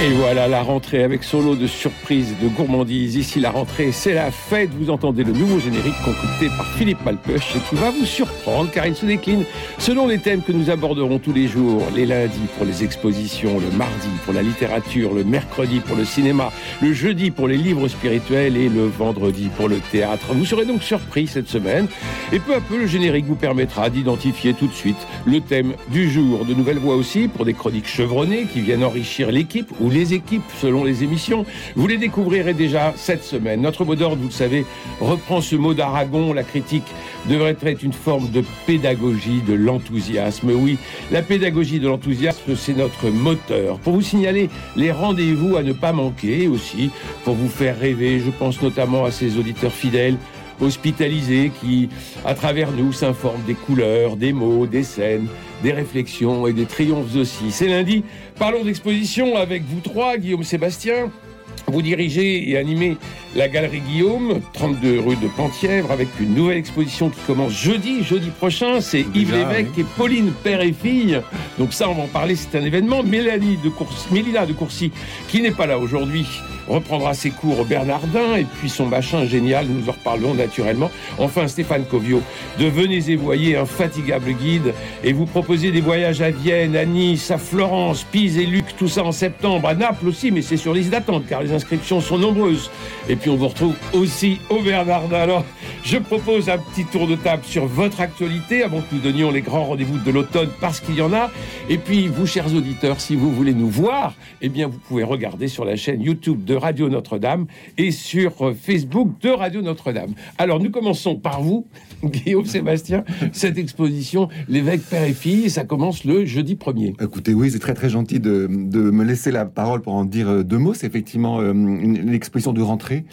Et voilà la rentrée avec son lot de surprises, de gourmandises. Ici, la rentrée, c'est la fête. Vous entendez le nouveau générique concocté par Philippe Malpeuch et qui va vous surprendre car il se décline selon les thèmes que nous aborderons tous les jours. Les lundis pour les expositions, le mardi pour la littérature, le mercredi pour le cinéma, le jeudi pour les livres spirituels et le vendredi pour le théâtre. Vous serez donc surpris cette semaine et peu à peu, le générique vous permettra d'identifier tout de suite le thème du jour. De nouvelles voix aussi pour des chroniques chevronnées qui viennent enrichir l'équipe les équipes selon les émissions. Vous les découvrirez déjà cette semaine. Notre mot d'ordre, vous le savez, reprend ce mot d'Aragon. La critique devrait être une forme de pédagogie de l'enthousiasme. Oui, la pédagogie de l'enthousiasme, c'est notre moteur. Pour vous signaler les rendez-vous à ne pas manquer aussi, pour vous faire rêver, je pense notamment à ces auditeurs fidèles hospitalisés qui, à travers nous, s'informent des couleurs, des mots, des scènes, des réflexions et des triomphes aussi. C'est lundi, parlons d'exposition avec vous trois, Guillaume Sébastien. Vous dirigez et animez la Galerie Guillaume, 32 rue de Penthièvre, avec une nouvelle exposition qui commence jeudi, jeudi prochain. C'est Yves Lévesque et Pauline, père et fille. Donc ça, on va en parler, c'est un événement. Mélanie de Courcy, Mélina de Courcy, qui n'est pas là aujourd'hui, reprendra ses cours au Bernardin et puis son machin génial, nous en reparlerons naturellement. Enfin, Stéphane Covio de Venez et Voyez, infatigable guide, et vous proposez des voyages à Vienne, à Nice, à Florence, Pise et Luc, tout ça en septembre, à Naples aussi, mais c'est sur liste d'attente car les inscriptions sont nombreuses. Et puis on vous retrouve aussi au Bernardin. Alors, je propose un petit tour de table sur votre actualité avant que nous donnions les grands rendez-vous de l'automne parce qu'il y en a. Et puis, vous, chers auditeurs, si vous voulez nous voir, eh bien, vous pouvez regarder sur la chaîne YouTube de Radio Notre-Dame et sur euh, Facebook de Radio Notre-Dame. Alors, nous commençons par vous, Guillaume Sébastien, cette exposition, l'évêque père et fille, ça commence le jeudi 1er. Écoutez, oui, c'est très très gentil de, me laisser la parole pour en dire euh, deux mots. C'est effectivement euh, une, exposition de rentrée.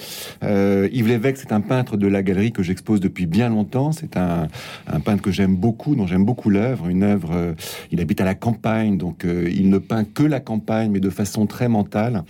Euh, Yves Lévesque, c'est un peintre de la galerie que j'expose depuis bien longtemps. C'est un, un, peintre que j'aime beaucoup, dont j'aime beaucoup l'œuvre. Une œuvre, euh, il habite à la campagne, donc euh, il ne peint que la campagne, mais de façon très mentale.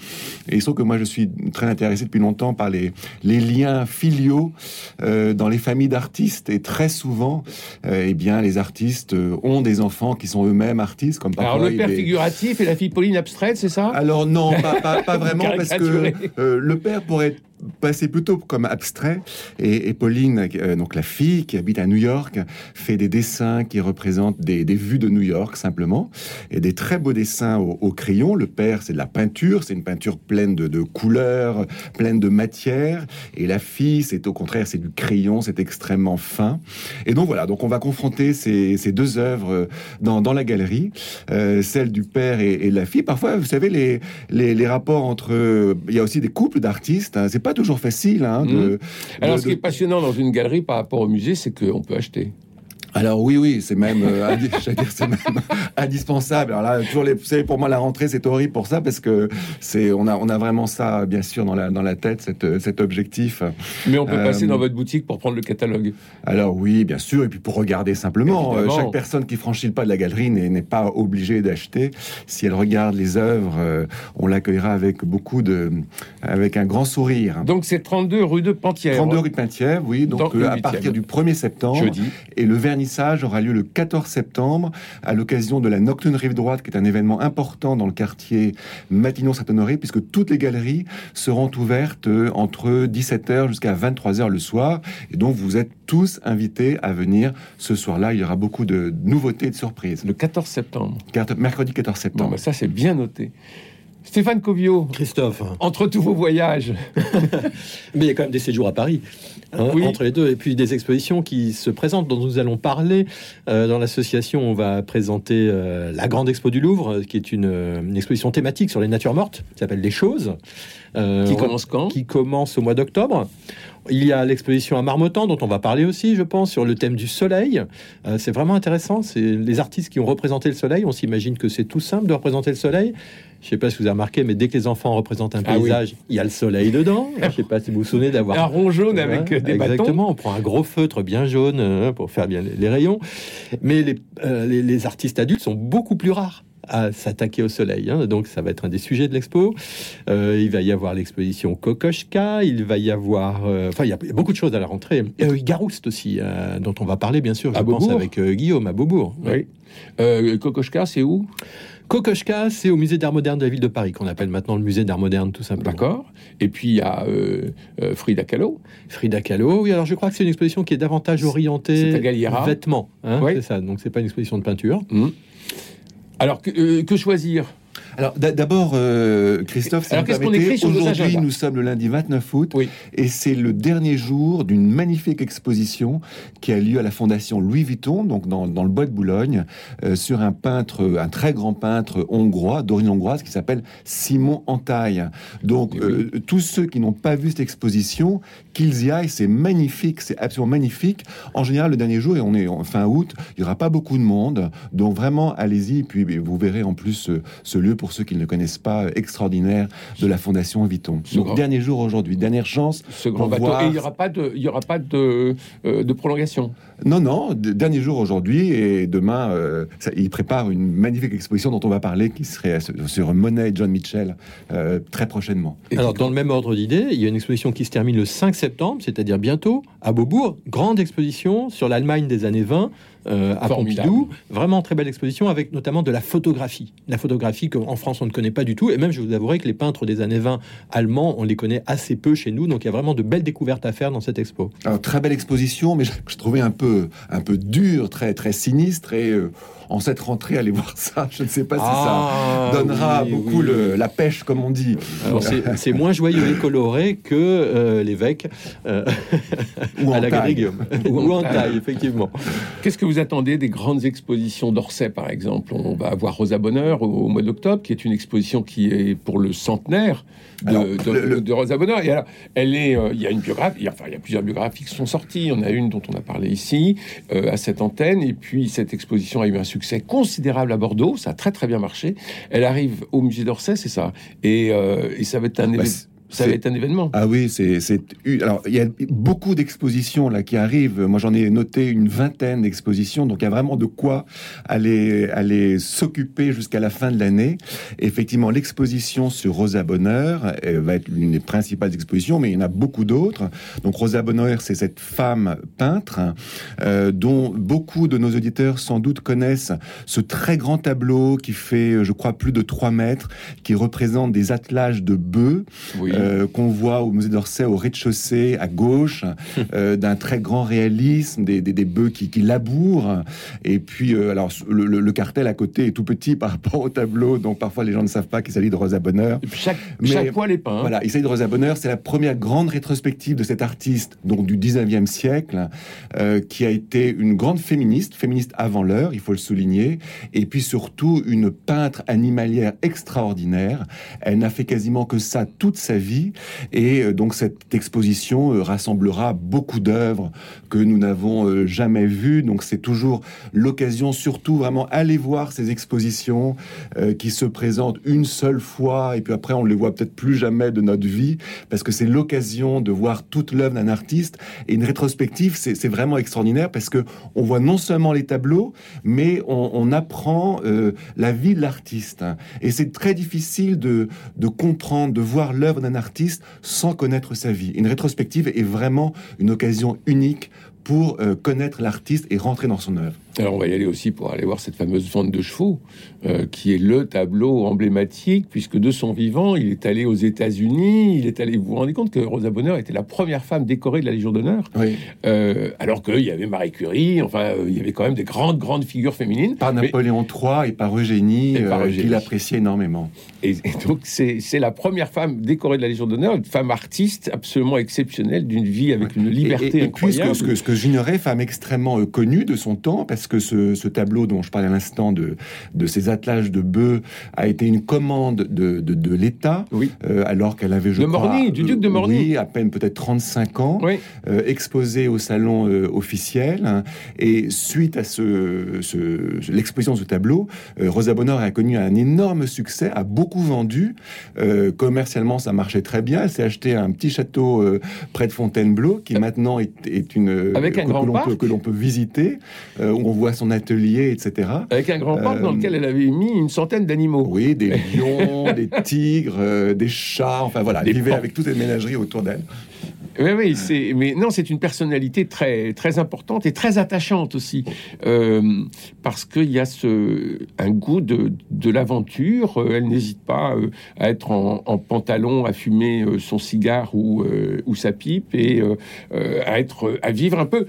Et il se trouve que moi, je suis très intéressé depuis longtemps par les, les liens filiaux dans les familles d'artistes. Et très souvent, eh bien, les artistes ont des enfants qui sont eux-mêmes artistes. Comme Alors le père figuratif et la fille Pauline abstraite, c'est ça? Alors non, pas, pas, pas vraiment, parce que le père pourrait passé plutôt comme abstrait. Et, Pauline, euh, donc la fille qui habite à New York, fait des dessins qui représentent des, des, vues de New York simplement, et des très beaux dessins au, crayon. Le père, c'est de la peinture, c'est une peinture pleine de, de, couleurs, pleine de matière. Et la fille, c'est au contraire, c'est du crayon, c'est extrêmement fin. Et donc voilà, donc on va confronter ces, ces deux œuvres dans, dans la galerie, euh, celle du père et, et, la fille. Parfois, vous savez, les, les, les rapports entre... Il y a aussi des couples d'artistes, hein, c'est pas toujours facile. Hein, de, mmh. Alors, de, ce qui est passionnant dans une galerie par rapport au musée, c'est qu'on peut acheter. Alors oui, oui, c'est même, euh, c'est même indispensable. Alors là, toujours les, vous savez, pour moi, la rentrée, c'est horrible pour ça parce que c'est, on a, on a vraiment ça, bien sûr, dans la, dans la tête, cette, cet objectif. Mais on peut euh, passer dans votre boutique pour prendre le catalogue. Alors oui, bien sûr, et puis pour regarder simplement. Euh, chaque personne qui franchit le pas de la galerie n'est pas obligée d'acheter. Si elle regarde les œuvres, euh, on l'accueillera avec beaucoup de, avec un grand sourire. Donc c'est 32 rue de Penthièvre. 32 rue de Penthièvre, oui. Donc à partir du 1er septembre. Jeudi. Et le vernis aura lieu le 14 septembre à l'occasion de la Nocturne Rive Droite, qui est un événement important dans le quartier Matignon-Saint-Honoré, puisque toutes les galeries seront ouvertes entre 17h jusqu'à 23h le soir. Et donc, vous êtes tous invités à venir ce soir-là. Il y aura beaucoup de nouveautés et de surprises. Le 14 septembre. Mercredi 14 septembre. Bon, bah ça, c'est bien noté. Stéphane Covio. Christophe. Entre tous vos voyages. Mais il y a quand même des séjours à Paris. Hein, oui. Entre les deux. Et puis des expositions qui se présentent, dont nous allons parler. Euh, dans l'association, on va présenter euh, la Grande Expo du Louvre, qui est une, une exposition thématique sur les natures mortes, qui s'appelle Les Choses. Euh, qui commence quand? Qui commence au mois d'octobre. Il y a l'exposition à Marmottan dont on va parler aussi, je pense, sur le thème du soleil. Euh, c'est vraiment intéressant. C'est les artistes qui ont représenté le soleil. On s'imagine que c'est tout simple de représenter le soleil. Je sais pas si vous avez remarqué, mais dès que les enfants représentent un paysage, ah oui. il y a le soleil dedans. Je sais pas si vous vous souvenez d'avoir un rond jaune avec ouais, des exactement. bâtons. On prend un gros feutre bien jaune euh, pour faire bien les, les rayons. Mais les, euh, les, les artistes adultes sont beaucoup plus rares. À s'attaquer au soleil. Hein. Donc ça va être un des sujets de l'expo. Euh, il va y avoir l'exposition Kokoschka, il va y avoir... euh, Enfin, il y a beaucoup de choses à la rentrée. Garouste aussi, euh, dont on va parler bien sûr, je À pense, Beaubourg avec Guillaume à Beaubourg. Oui. Kokoschka, c'est où? Kokoschka, c'est au musée d'art moderne de la ville de Paris, qu'on appelle maintenant le musée d'art moderne tout simplement. D'accord. Et puis il y a euh, euh, Frida Kahlo. Frida Kahlo, oui, alors je crois que c'est une exposition qui est davantage orientée C'est à Galliera. vêtements, hein, Oui. c'est ça, donc c'est pas une exposition de peinture. Hmm. Alors que, euh, choisir? Alors d'a- d'abord, euh, Christophe, si aujourd'hui nous sommes le lundi 29 août Oui. et c'est le dernier jour d'une magnifique exposition qui a lieu à la Fondation Louis Vuitton, donc dans, dans le bois de Boulogne, euh, sur un peintre, un très grand peintre hongrois, d'origine hongroise, qui s'appelle Simon Antaille. Donc Eh euh, tous ceux qui n'ont pas vu cette exposition, qu'ils y aillent, c'est magnifique, c'est absolument magnifique. En général, le dernier jour, et on est en fin août, il n'y aura pas beaucoup de monde, donc vraiment allez-y, puis vous verrez en plus ce, ce lieu pour ceux qui ne le connaissent pas, extraordinaire de la Fondation Vuitton. Ce Donc grand- dernier jour aujourd'hui, dernière chance. ce grand Pour bateau voir- Et il n'y aura pas de, il y aura pas de, euh, de prolongation. Non, non, dernier jour aujourd'hui et demain, euh, ça- il prépare une magnifique exposition dont on va parler qui serait sur- sur Monet et John Mitchell euh, très prochainement. Et- Alors, dans le même ordre d'idée, il y a une exposition qui se termine le 5 septembre, c'est-à-dire bientôt, à Beaubourg. Grande exposition sur l'Allemagne des années 20, euh, à Formidable. Pompidou. Vraiment très belle exposition avec notamment de la photographie. La photographie qu'en France, on ne connaît pas du tout. Et même, je vous avouerai que les peintres des années 20 allemands, on les connaît assez peu chez nous. Donc, il y a vraiment de belles découvertes à faire dans cette expo. Alors très belle exposition, mais je, je trouvais un peu un peu dur, très très sinistre et euh, en cette rentrée aller voir ça, je ne sais pas si Ah, ça donnera oui, beaucoup oui. le- la pêche comme on dit. C'est moins joyeux et coloré que euh, l'évêque euh, Ou à en la taille. Galerie Guillaume. Ou en taille, effectivement. Qu'est-ce que vous attendez des grandes expositions d'Orsay, par exemple? On va avoir Rosa Bonheur au, au mois d'octobre, qui est une exposition qui est pour le centenaire de, Alors, de- le- le- de Rosa Bonheur. Et alors, elle est, euh, il y a une biographie, enfin, il y a plusieurs biographies qui sont sorties. Il y en a une dont on a parlé ici, euh, à cette antenne. Et puis, cette exposition a eu un succès considérable à Bordeaux. Ça a très, très bien marché. Elle arrive au musée d'Orsay, c'est ça? Et, euh, et ça va être un Bah, évén- c'est- Ça va être un événement. Ah oui, c'est c'est alors il y a beaucoup d'expositions là qui arrivent. Moi j'en ai noté une vingtaine d'expositions, donc il y a vraiment de quoi aller aller s'occuper jusqu'à la fin de l'année. Effectivement, l'exposition sur Rosa Bonheur va être l'une des principales expositions, mais il y en a beaucoup d'autres. Donc Rosa Bonheur, c'est cette femme peintre euh, dont beaucoup de nos auditeurs sans doute connaissent ce très grand tableau qui fait, je crois, plus de 3 mètres, qui représente des attelages de bœufs Oui. Euh, qu'on voit au musée d'Orsay au rez-de-chaussée à gauche, euh, d'un très grand réalisme, des, des, des bœufs qui, qui labourent. Et puis, euh, alors, le, le- le cartel à côté est tout petit par rapport au tableau, donc parfois les gens ne savent pas qu'il s'agit de Rosa Bonheur. Chaque, mais- chaque peint. hein. Voilà, il s'agit de Rosa Bonheur, c'est la première grande rétrospective de cet artiste, donc du 19e siècle, qui a été une grande féministe, féministe avant l'heure, il faut le souligner, et puis surtout une peintre animalière extraordinaire. Elle n'a fait quasiment que ça toute sa vie, et euh, donc cette exposition euh, rassemblera beaucoup d'œuvres que nous n'avons euh, jamais vues, donc c'est toujours l'occasion, surtout vraiment aller voir ces expositions qui se présentent une seule fois, et puis après on les voit peut-être plus jamais de notre vie, parce que c'est l'occasion de voir toute l'œuvre d'un artiste. Et une rétrospective, c'est vraiment extraordinaire parce que on voit non seulement les tableaux, mais on, apprend la vie de l'artiste. Et c'est très difficile de, de comprendre, de voir l'œuvre d'un artiste sans connaître sa vie. Une rétrospective est vraiment une occasion unique pour euh, connaître l'artiste et rentrer dans son œuvre. Alors on va y aller aussi pour aller voir cette fameuse vente de chevaux, euh, qui est le tableau emblématique, puisque de son vivant, il est allé aux États-Unis, il est allé. Vous vous rendez compte que Rosa Bonheur était la première femme décorée de la Légion d'honneur, Oui. euh, alors qu'il y avait Marie Curie, enfin euh, il y avait quand même des grandes grandes figures féminines. Par Mais- Napoléon III et par Eugénie, Et par euh, qu'il appréciait énormément. Et, et donc c'est la première femme décorée de la Légion d'honneur, une femme artiste absolument exceptionnelle, d'une vie avec une liberté et, et puis, ce que, incroyable. ce que, ce que j'ignorais, femme extrêmement connue de son temps, parce que ce, ce tableau dont je parlais à l'instant de, de ces attelages de bœufs a été une commande de, de, de l'État, Oui. euh, alors qu'elle avait, je De crois, Morny, du duc de Morny. Oui, à peine peut-être 35 ans, Oui. euh, exposée au salon euh, officiel. hein. et suite à ce, ce- l'exposition de ce tableau, euh, Rosa Bonheur a connu un énorme succès, a beaucoup vendu. Commercialement, ça marchait très bien. Elle s'est acheté un petit château près de Fontainebleau, qui maintenant est, est une Avec un que, grand que l'on peut, visiter, où on voit son atelier, etc. Avec un grand parc dans lequel elle avait mis une centaine d'animaux. Oui, des lions, des tigres, des chats, enfin voilà, elle vivait avec toutes les ménageries autour d'elle. Oui, oui, c'est, mais non, c'est une personnalité très, très importante et très attachante aussi, euh, parce qu'il y a ce, un goût de, de l'aventure. Euh, elle n'hésite pas euh, à être en, pantalon, à fumer son cigare ou, ou sa pipe et à être, à vivre un peu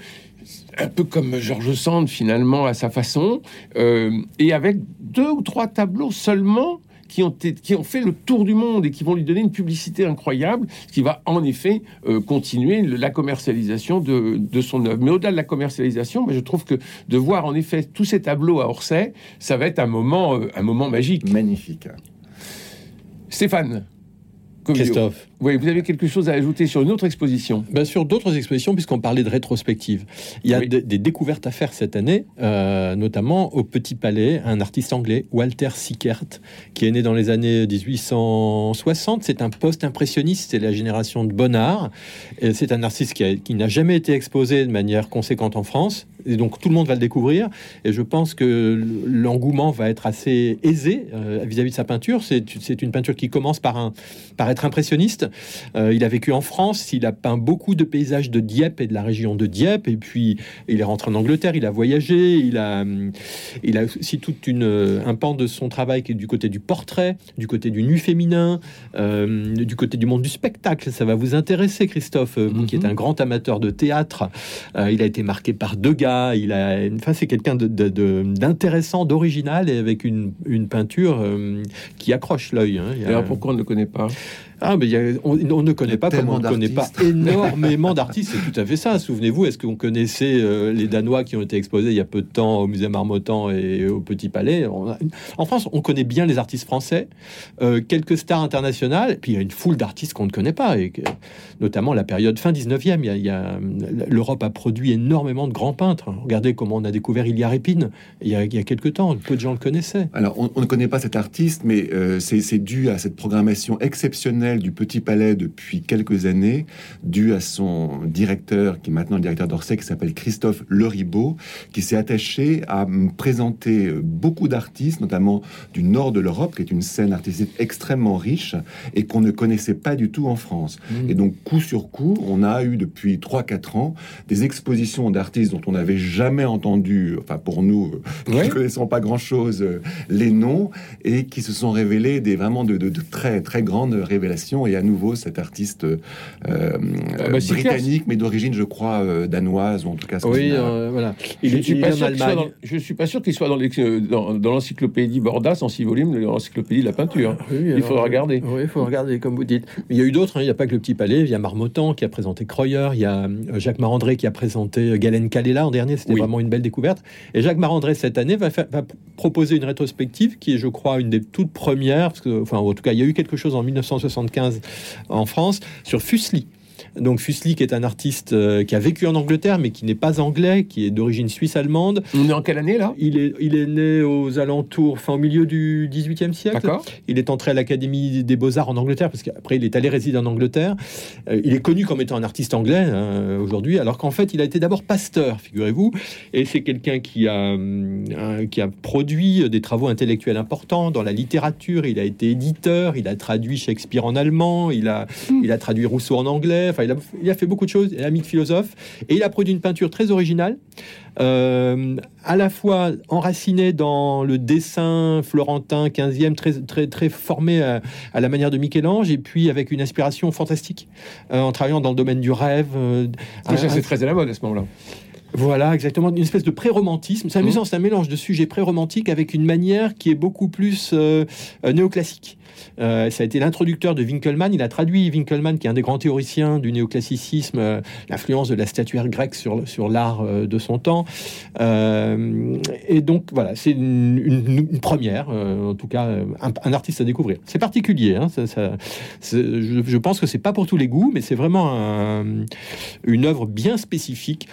un peu comme Georges Sand finalement à sa façon, et avec deux ou trois tableaux seulement qui ont, qui ont fait le tour du monde et qui vont lui donner une publicité incroyable, qui va en effet euh, continuer la commercialisation de, de son œuvre. Mais au-delà de la commercialisation, je trouve que de voir en effet tous ces tableaux à Orsay, ça va être un moment, euh, un moment magique. Magnifique. Stéphane, Christophe. Oui, vous avez quelque chose à ajouter sur une autre exposition? Bien sûr, d'autres expositions, puisqu'on parlait de rétrospective. Il y a des découvertes à faire cette année, euh, notamment au Petit Palais, un artiste anglais, Walter Sickert, qui est né dans les années 1860. C'est un post-impressionniste, c'est la génération de Bonnard. C'est un artiste qui, n'a jamais été exposé de manière conséquente en France. Et donc tout le monde va le découvrir. Et je pense que l'engouement va être assez aisé euh, vis-à-vis de sa peinture. C'est une peinture qui commence par, un, par être impressionniste. Euh, il a vécu en France, il a peint beaucoup de paysages de Dieppe et de la région de Dieppe, et puis il est rentré en Angleterre, il a voyagé, il a, il a aussi toute une, un pan de son travail qui est du côté du portrait, du côté du nu féminin, euh, du côté du monde du spectacle. Ça va vous intéresser, Christophe, vous qui êtes mhm. un grand amateur de théâtre. Euh, il a été marqué par Degas, il a, enfin, c'est quelqu'un d'intéressant, de, d'original et avec une, une peinture qui accroche l'œil. Hein. Alors pourquoi on ne le connaît pas? Ah, mais on, ne connaît pas comme on ne connaît pas énormément d'artistes. C'est tout à fait ça. Souvenez-vous, est-ce qu'on connaissait euh, les Danois qui ont été exposés il y a peu de temps au musée Marmottan et au Petit Palais? En France, on connaît bien les artistes français, euh, quelques stars internationales, puis il y a une foule d'artistes qu'on ne connaît pas, et notamment la période fin 19e. Il y a, L'Europe a produit énormément de grands peintres. Regardez comment on a découvert Ilya Répine il y a, il y a quelques temps. Peu de gens le connaissaient. Alors, on, ne connaît pas cet artiste, mais euh, c'est dû à cette programmation exceptionnelle du Petit Palais depuis quelques années, dû à son directeur, qui est maintenant le directeur d'Orsay, qui s'appelle Christophe Leribaud, qui s'est attaché à présenter beaucoup d'artistes, notamment du nord de l'Europe, qui est une scène artistique extrêmement riche et qu'on ne connaissait pas du tout en France. Mmh. Et donc, coup sur coup, on a eu depuis 3-4 ans des expositions d'artistes dont on n'avait jamais entendu, enfin pour nous, qui ne connaissons pas grand-chose, euh, les noms, et qui se sont révélés des vraiment de, de très très grandes révélations et à nouveau cet artiste euh, ah bah, britannique, mais d'origine, je crois, euh, danoise ou en tout cas. Oui, euh, voilà. Il, je ne suis, pas sûr je suis pas sûr qu'il soit dans l'encyclopédie Bordas en six volumes, l'encyclopédie de la peinture. il faut regarder. Oui, il faut regarder, comme vous dites. Mais il y a eu d'autres. Hein. Il n'y a pas que le Petit Palais. Il y a Marmottan qui a présenté Croyer. Il y a Jacques Marandré qui a présenté Galen Kalela en dernier. C'était vraiment une belle découverte. Et Jacques Marandré cette année va, va, proposer une rétrospective qui est, je crois, une des toutes premières. Parce que, enfin, en tout cas, il y a eu quelque chose en 1960 en France sur Fuseli. Donc Fuseli, qui est un artiste euh, qui a vécu en Angleterre, mais qui n'est pas anglais, qui est d'origine suisse-allemande. On est en quelle année là? Il est, il est né aux alentours, enfin au milieu du 18e siècle. Il est entré à l'Académie des Beaux-Arts en Angleterre, parce qu'après il est allé résider en Angleterre. Euh, il est connu comme étant un artiste anglais hein, aujourd'hui, alors qu'en fait il a été d'abord pasteur, figurez-vous. Et c'est quelqu'un qui a, euh, qui a produit des travaux intellectuels importants dans la littérature. Il a été éditeur, il a traduit Shakespeare en allemand, il a, hmm. il a traduit Rousseau en anglais il a, fait beaucoup de choses, il a mis de philosophe, et il a produit une peinture très originale, euh, à la fois enracinée dans le dessin florentin 15e, très, très, très formé à, la manière de Michel-Ange, et puis avec une inspiration fantastique, euh, en travaillant dans le domaine du rêve. Euh, ça, c'est très à la mode à ce moment-là. Voilà, exactement, une espèce de pré-romantisme. C'est amusant, mmh. c'est un mélange de sujets pré-romantiques avec une manière qui est beaucoup plus néoclassique. Euh, ça a été l'introducteur de Winkelmann. Il a traduit Winkelmann, qui est un des grands théoriciens du néoclassicisme, euh, l'influence de la statuaire grecque sur, sur l'art euh, de son temps. et donc, voilà, c'est une, première, en tout cas, un, artiste à découvrir. C'est particulier. Hein, je, pense que c'est pas pour tous les goûts, mais c'est vraiment une œuvre bien spécifique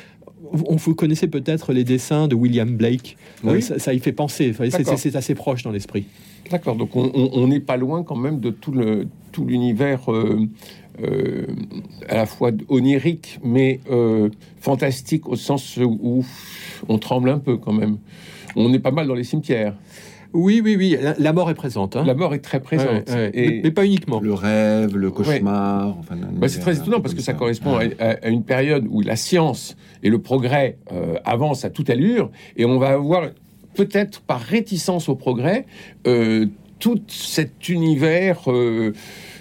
on, vous connaissez peut-être les dessins de William Blake. Oui. ça, ça, y fait penser. C'est assez proche dans l'esprit. D'accord, donc on n'est pas loin quand même de tout le tout l'univers euh, à la fois onirique, mais fantastique au sens où on tremble un peu quand même. On est pas mal dans les cimetières. Oui, oui, oui. La, mort est présente. Hein. La mort est très présente. Et... Mais, pas uniquement. Le rêve, le cauchemar. Bah, c'est très étonnant parce que ça, correspond à, une période où la science et le progrès euh, avancent à toute allure. Et on va avoir, peut-être par réticence au progrès, euh, tout cet univers. Euh,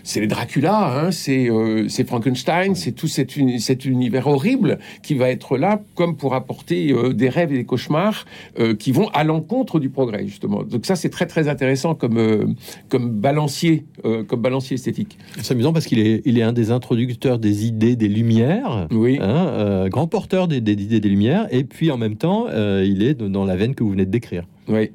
c'est les Dracula, hein, euh, c'est Frankenstein, c'est tout cet, cet, univers horrible qui va être là comme pour apporter euh, des rêves et des cauchemars euh, qui vont à l'encontre du progrès, justement. Donc ça, c'est très très intéressant comme, comme, balancier, comme balancier esthétique. C'est amusant parce qu'il est, il est un des introducteurs des idées des Lumières, oui. Hein, grand porteur des, des, idées des Lumières, et puis en même temps, il est dans la veine que vous venez de décrire. Oui.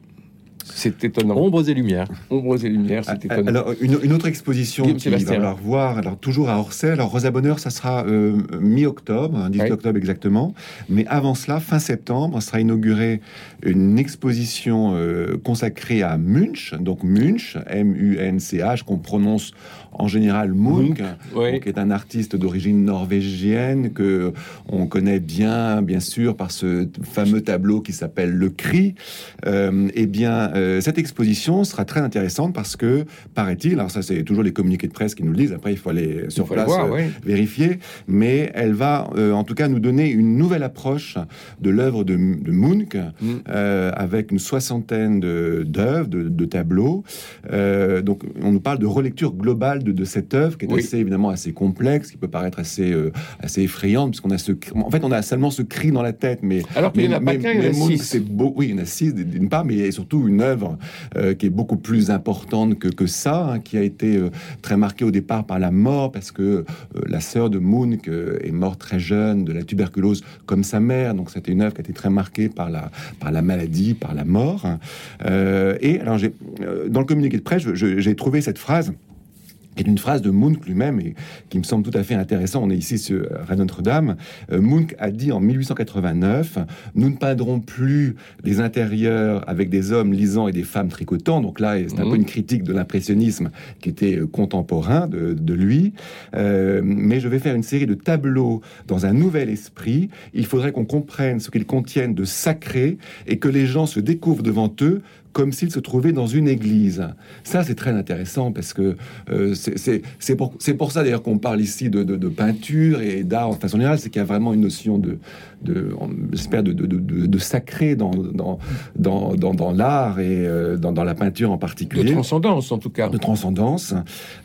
C'est étonnant. Ombres et lumières. Ombres et lumières, c'est ah, étonnant. Alors, une, autre exposition qui va la revoir, alors toujours à Orsay. Alors, Rosa Bonheur, ça sera euh, mi-octobre, 18 hein, octobre exactement. Mais avant cela, fin septembre, sera inaugurée une exposition euh, consacrée à Munch. Donc, Munch, M-U-N-C-H, qu'on prononce en général Munch, qui est un artiste d'origine norvégienne que on connaît bien, bien sûr, par ce fameux tableau qui s'appelle Le Cri. Euh, eh bien, euh, cette exposition sera très intéressante parce que, paraît-il, alors ça c'est toujours les communiqués de presse qui nous le disent, après il faut aller sur place euh, vérifier, mais elle va en tout cas nous donner une nouvelle approche de l'œuvre de, de, Munch, mm. avec une soixantaine d'œuvres, de, de, tableaux. donc on nous parle de relecture globale de, cette œuvre qui est assez évidemment assez complexe, qui peut paraître assez, assez effrayante, puisqu'on a ce, en fait on a seulement ce cri dans la tête, mais alors qu'il n'y en a pas qu'un, il y en a. C'est beau, oui, il y en a six d'une part, mais surtout une œuvre euh, qui est beaucoup plus importante que, que ça, hein, qui a été euh, très marquée au départ par la mort, parce que euh, la sœur de Moon est morte très jeune de la tuberculose comme sa mère, donc c'était une œuvre qui a été très marquée par la, par la maladie, par la mort. et alors, dans le communiqué de presse, j'ai trouvé cette phrase est une phrase de Munch lui-même et qui me semble tout à fait intéressant. On est ici sur à Notre-Dame. Euh, Munch a dit en 1889 Nous ne peindrons plus des intérieurs avec des hommes lisant et des femmes tricotant. Donc là, c'est un peu mhm. une critique de l'impressionnisme qui était euh, contemporain de, de lui. Euh, mais je vais faire une série de tableaux dans un nouvel esprit. Il faudrait qu'on comprenne ce qu'ils contiennent de sacré et que les gens se découvrent devant eux comme s'il se trouvait dans une église. Ça, c'est très intéressant parce que euh, c'est pour, pour, ça d'ailleurs qu'on parle ici de, de, peinture et d'art en façon générale, c'est qu'il y a vraiment une notion de, j'espère, de, de, sacré dans, dans, dans, dans, l'art et euh, dans, dans, la peinture en particulier. De transcendance, en tout cas. De transcendance.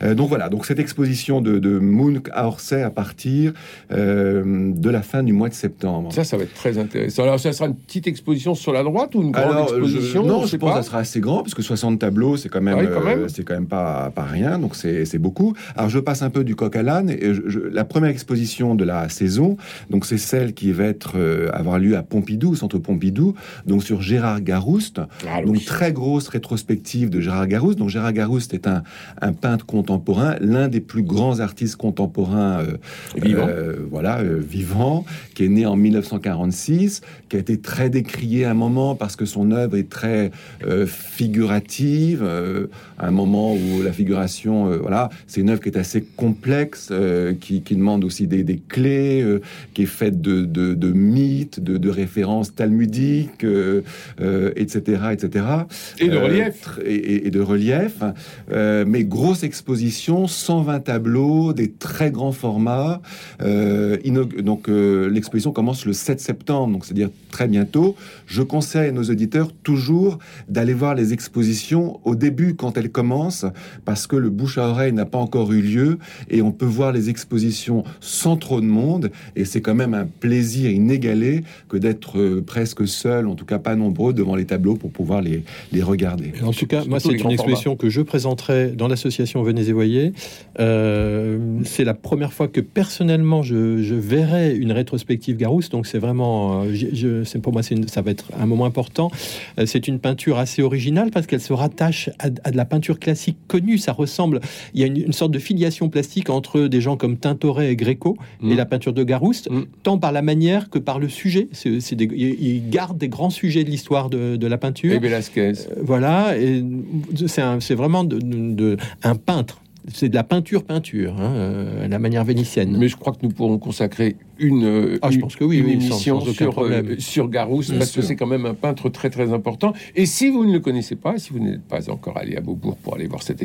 Euh, donc voilà, donc cette exposition de, de Munch à Orsay à partir de la fin du mois de septembre. Ça, ça va être très intéressant. Alors, ça sera une petite exposition sur la droite ou une grande exposition Non, je pense sera assez grand, parce que 60 tableaux, c'est quand même, euh, c'est quand même pas, pas rien, donc c'est beaucoup. Alors je passe un peu du coq à l'âne, et la première exposition de la saison, donc c'est celle qui va être euh, avoir lieu à Pompidou, au centre Pompidou, donc sur Gérard Garouste, ah, donc très grosse rétrospective de Gérard Garouste. Donc Gérard Garouste est un, un peintre contemporain, l'un des plus grands artistes contemporains euh, vivant, voilà, vivant, qui est né en 1946, qui a été très décrié à un moment parce que son œuvre est très euh, figurative, euh, un moment où la figuration, euh, voilà, c'est une œuvre qui est assez complexe, qui, demande aussi des, clés, qui est faite de, mythes, de, références talmudiques, etc., etc. Et de relief. Et, de relief. mais grosse exposition, 120 tableaux, des très grands formats. donc l'exposition commence le 7 septembre, donc c'est-à-dire très bientôt. Je conseille à nos auditeurs toujours d'aller voir les expositions au début quand elles commencent, parce que le bouche à oreille n'a pas encore eu lieu et on peut voir les expositions sans trop de monde. Et c'est quand même un plaisir inégalé que d'être euh, presque seul, en tout cas pas nombreux, devant les tableaux pour pouvoir les, les regarder. en tout cas, moi, c'est une exposition que je présenterai dans l'association Venez et Voyez. Euh, c'est la première fois que personnellement je, je verrai une rétrospective Garousse, donc c'est vraiment, euh, je, c'est pour moi, c'est ça va être un moment important. c'est une peinture assez originale parce qu'elle se rattache à, de la peinture classique connue. Ça ressemble, il y a une, sorte de filiation plastique entre des gens comme Tintoret et Gréco et mm. la peinture de Garouste, mm. tant par la manière que par le sujet. C'est, il garde des grands sujets de l'histoire de, la peinture. Et Velasquez. Euh, voilà, et c'est, vraiment de, un peintre c'est de la peinture peinture, hein, euh, la manière vénitienne. Mais je crois que nous pourrons consacrer une, ah, je pense que oui, une oui, émission sans, sans sur, euh, sur Bien parce que c'est quand même un peintre très très important. Et si vous ne le connaissez pas, si vous n'êtes pas encore allé à Beaubourg pour aller voir cette,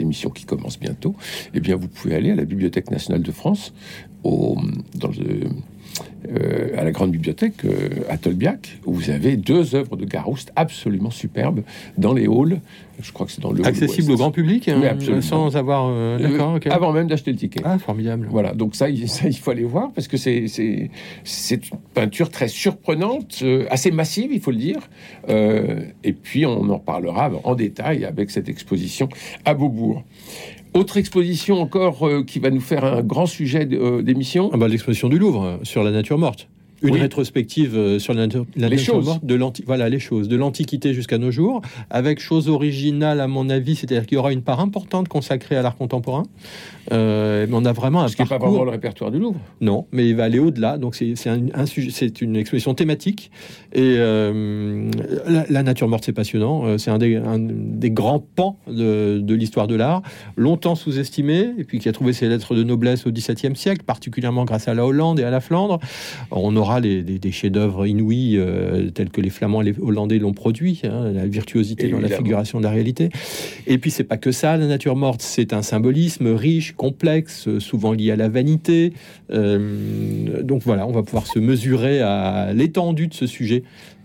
émission qui commence bientôt, eh bien vous pouvez aller à la Bibliothèque nationale de France, au, dans le, à la grande bibliothèque euh, à Tolbiac, où vous avez deux œuvres de Garouste absolument superbes dans les halls. Je crois que c'est dans le Accessible au grand public, hein, Oui, sans avoir. euh, Euh, D'accord. Avant même d'acheter le ticket. Ah, formidable. Voilà, donc ça, il- ça, il faut aller voir parce que c'est c'est une peinture très surprenante, euh, assez massive, il faut le dire. Euh, et puis on en parlera en détail avec cette exposition à Beaubourg. Autre exposition encore euh, qui va nous faire un grand sujet euh, d'émission. Ah bah, L'exposition du Louvre euh, sur la nature morte. Une Oui. rétrospective euh, sur la nature, morte de l'anti- voilà les choses de l'Antiquité jusqu'à nos jours, avec chose originale à mon avis, c'est-à-dire qu'il y aura une part importante consacrée à l'art contemporain. Euh, mais on a vraiment un Ce qui n'est pas parcours. vraiment le répertoire du Louvre. Non, mais il va aller au-delà. Donc c'est un, un sujet, c'est une exposition thématique. Et euh, la, la nature morte, c'est passionnant. C'est un des, un des grands pans de, de l'histoire de l'art, longtemps sous-estimé, et puis qui a trouvé ses lettres de noblesse au XVIIe siècle, particulièrement grâce à la Hollande et à la Flandre. On aura les, des, des chefs-d'œuvre inouïs euh, tels que les Flamands et les Hollandais l'ont produit, hein, la virtuosité dans la figuration de la réalité. Et puis c'est pas que ça, la nature morte, c'est un symbolisme riche, complexe, souvent lié à la vanité. Euh, donc voilà, on va pouvoir se mesurer à l'étendue de ce sujet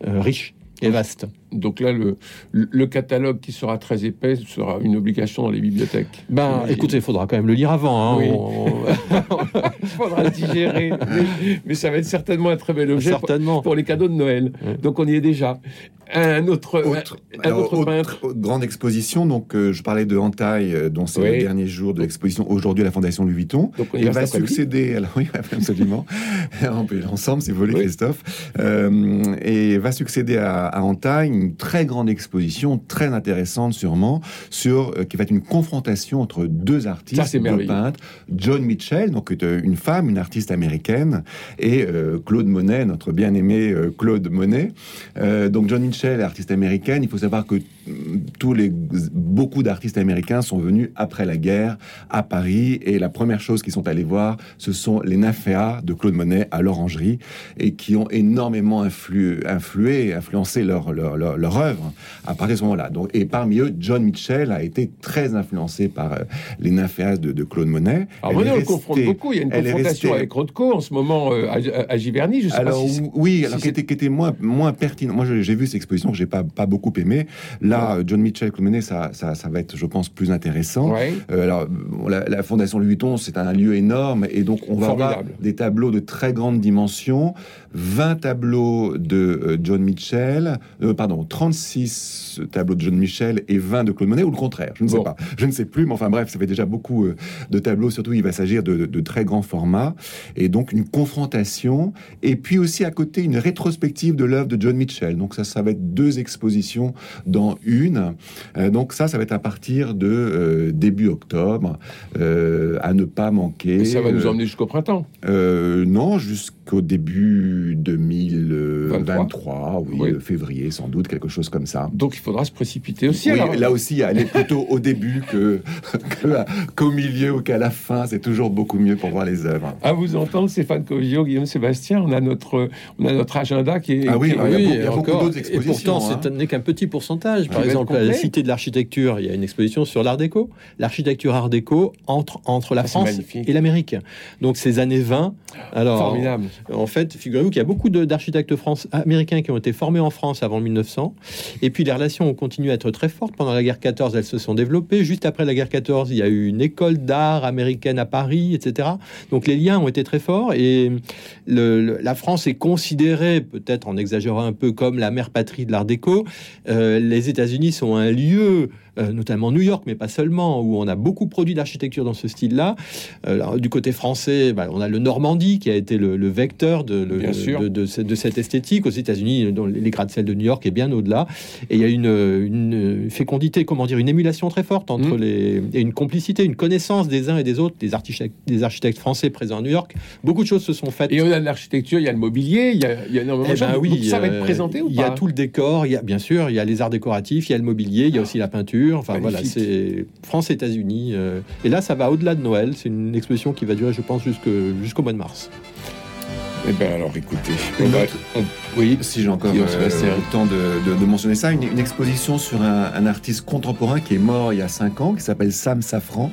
euh, riche et vaste. Donc là, le, le catalogue qui sera très épais sera une obligation dans les bibliothèques. Ben, écoutez, il faudra quand même le lire avant. hein. Oui. On- Il faudra le digérer. mais, mais ça va être certainement un très bel objet pour, certainement. pour les cadeaux de Noël. Donc on y est déjà. Un autre, Autre, un alors, autre autre- peintre. autre grande exposition, donc euh, je parlais de Hantaï, euh, dont c'est Oui. le dernier jour de l'exposition aujourd'hui à la Fondation Louis Vuitton. Donc on y Il va succéder, alors oui, absolument, on peut aller ensemble si vous voulez, Oui. Christophe, Euh, et va succéder à, à Hantaï une très grande exposition, très intéressante sûrement, sur euh, qui va être une confrontation entre deux Ça, artistes, c'est deux peintres, John Mitchell, donc euh, une femme, une artiste américaine, et euh, Claude Monet, notre bien-aimé euh, Claude Monet. Donc John Mitchell, artiste américaine, il faut savoir que mm, tous les beaucoup d'artistes américains sont venus après la guerre à Paris et la première chose qu'ils sont allés voir, ce sont les nymphéas de Claude Monet à l'Orangerie et qui ont énormément influ- influé, influencé leur, leur, leur, leur œuvre à partir de ce moment-là. Donc, et parmi eux, John Mitchell a été très influencé par euh, les nymphéas de, de Claude Monet. Alors Monet, on le confronte beaucoup. Il y a une confrontation avec Rothko en ce moment euh, à, à Giverny. Je sais alors pas si oui, si alors qui était, moins moins pertinent. Moi, j'ai vu cette exposition que j'ai pas pas beaucoup aimé. Là, John Mitchell, Claude Monet, ça, ça ça va être, je pense, plus intéressant. Ouais. Euh, alors, la, la Fondation Louis Vuitton, c'est un lieu énorme et donc on va avoir des tableaux de très grande dimension. 20 tableaux de John Mitchell, euh, pardon, 36 tableaux de John Mitchell et 20 de Claude Monet, ou le contraire, je ne sais Bon. pas. Je ne sais plus, mais enfin bref, ça fait déjà beaucoup euh, de tableaux, surtout il va s'agir de, de très grands formats, et donc une confrontation, et puis aussi à côté une rétrospective de l'œuvre de John Mitchell. Donc ça, ça va être deux expositions dans une. Euh, donc ça, ça va être à partir de euh, début octobre, euh, à ne pas manquer. Et ça va nous emmener jusqu'au printemps. non, jusqu'au début 2023, oui, Oui. euh, février sans doute, quelque chose comme ça. Donc il faudra se précipiter aussi. Oui, alors. là aussi, aller plutôt au début que qu'au milieu ou qu'à la fin, c'est toujours beaucoup mieux pour voir les œuvres. À vous entendre, Stéphane Covio, Guillaume Sébastien, on a notre, on a notre agenda qui est. Ah oui, qui est- il y a Oui, beaucoup- il y a et beaucoup encore, d'autres et expositions, pourtant, hein. ce n'est qu'un petit pourcentage. Par exemple, à la. Cité de l'Architecture, il y a une exposition sur l'Art déco. L'architecture Art déco entre, entre la Ah, France magnifique. et l'Amérique. Donc, ces années 20. Alors, Formidable. En fait, figurez-vous qu'il y a beaucoup d'architectes américains qui ont été formés en France avant 1900. Et puis les relations ont continué à être très fortes. Pendant la guerre 14, elles se sont développées. Juste après la guerre 14, il y a eu une école d'art américaine à Paris, etc. Donc les liens ont été très forts. Et la France est considérée, peut-être en exagérant un peu, comme la mère patrie de l'art déco. Euh, les États-Unis sont un lieu, notamment New York, mais pas seulement, où on a beaucoup produit d'architecture dans ce style-là. Euh, du côté français, bah, on a le Normandie qui a été le, le vecteur de, le- de, de ce- de cette esthétique. Aux États-Unis, les gratte-ciel de New York est bien au-delà. Et il y a une, une fécondité, comment dire, une émulation très forte entre Mm. les et une complicité, une connaissance des uns et des autres, des architectes, des architectes français présents à New York. Beaucoup de choses se sont faites. Et on a de l'architecture, il y a le mobilier, il y a, il y a énormément Eh de choses. ben oui, Donc ça va être euh, présenté ou Il y a pas? tout le décor, il y a bien sûr, il y a les arts décoratifs, il y a le mobilier, il y a aussi la peinture, Enfin voilà, c'est France-États-Unis. et là, ça va au-delà de Noël. C'est une exposition qui va durer, je pense, jusqu'au mois de mars. Eh bien alors écoutez, oui, si j'ai encore euh, le temps de, mentionner ça, une, exposition sur un, artiste contemporain qui est mort il y a 5 ans, qui s'appelle Sam Safran.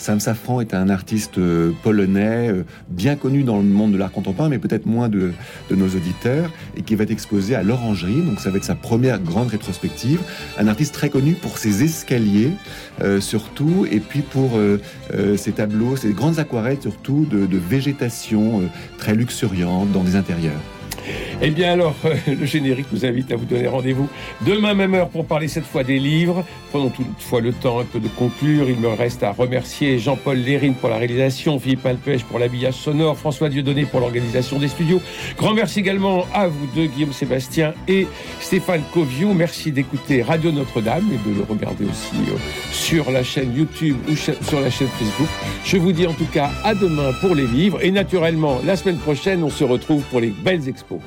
Sam Safran est un artiste euh, polonais euh, bien connu dans le monde de l'art contemporain, mais peut-être moins de, nos auditeurs, et qui va être exposé à l'Orangerie. Donc ça va être sa première grande rétrospective. Un artiste très connu pour ses escaliers, surtout, et puis pour ses tableaux, ses grandes aquarelles surtout de, de végétation très luxuriante dans des intérieurs. Eh bien alors, le générique nous invite à vous donner rendez-vous demain même heure pour parler cette fois des livres. Prenons toutefois le temps un peu de conclure. Il me reste à remercier Jean-Paul Lérine pour la réalisation, Philippe Alpèche pour l'habillage sonore, François Dieudonné pour l'organisation des studios. Grand merci également à vous deux, Guillaume Sébastien et Stéphane Coviou. Merci d'écouter Radio Notre-Dame et de le regarder aussi euh, sur la chaîne YouTube ou sur la chaîne Facebook. Je vous dis en tout cas à demain pour les livres et naturellement la semaine prochaine on se retrouve pour les belles expos.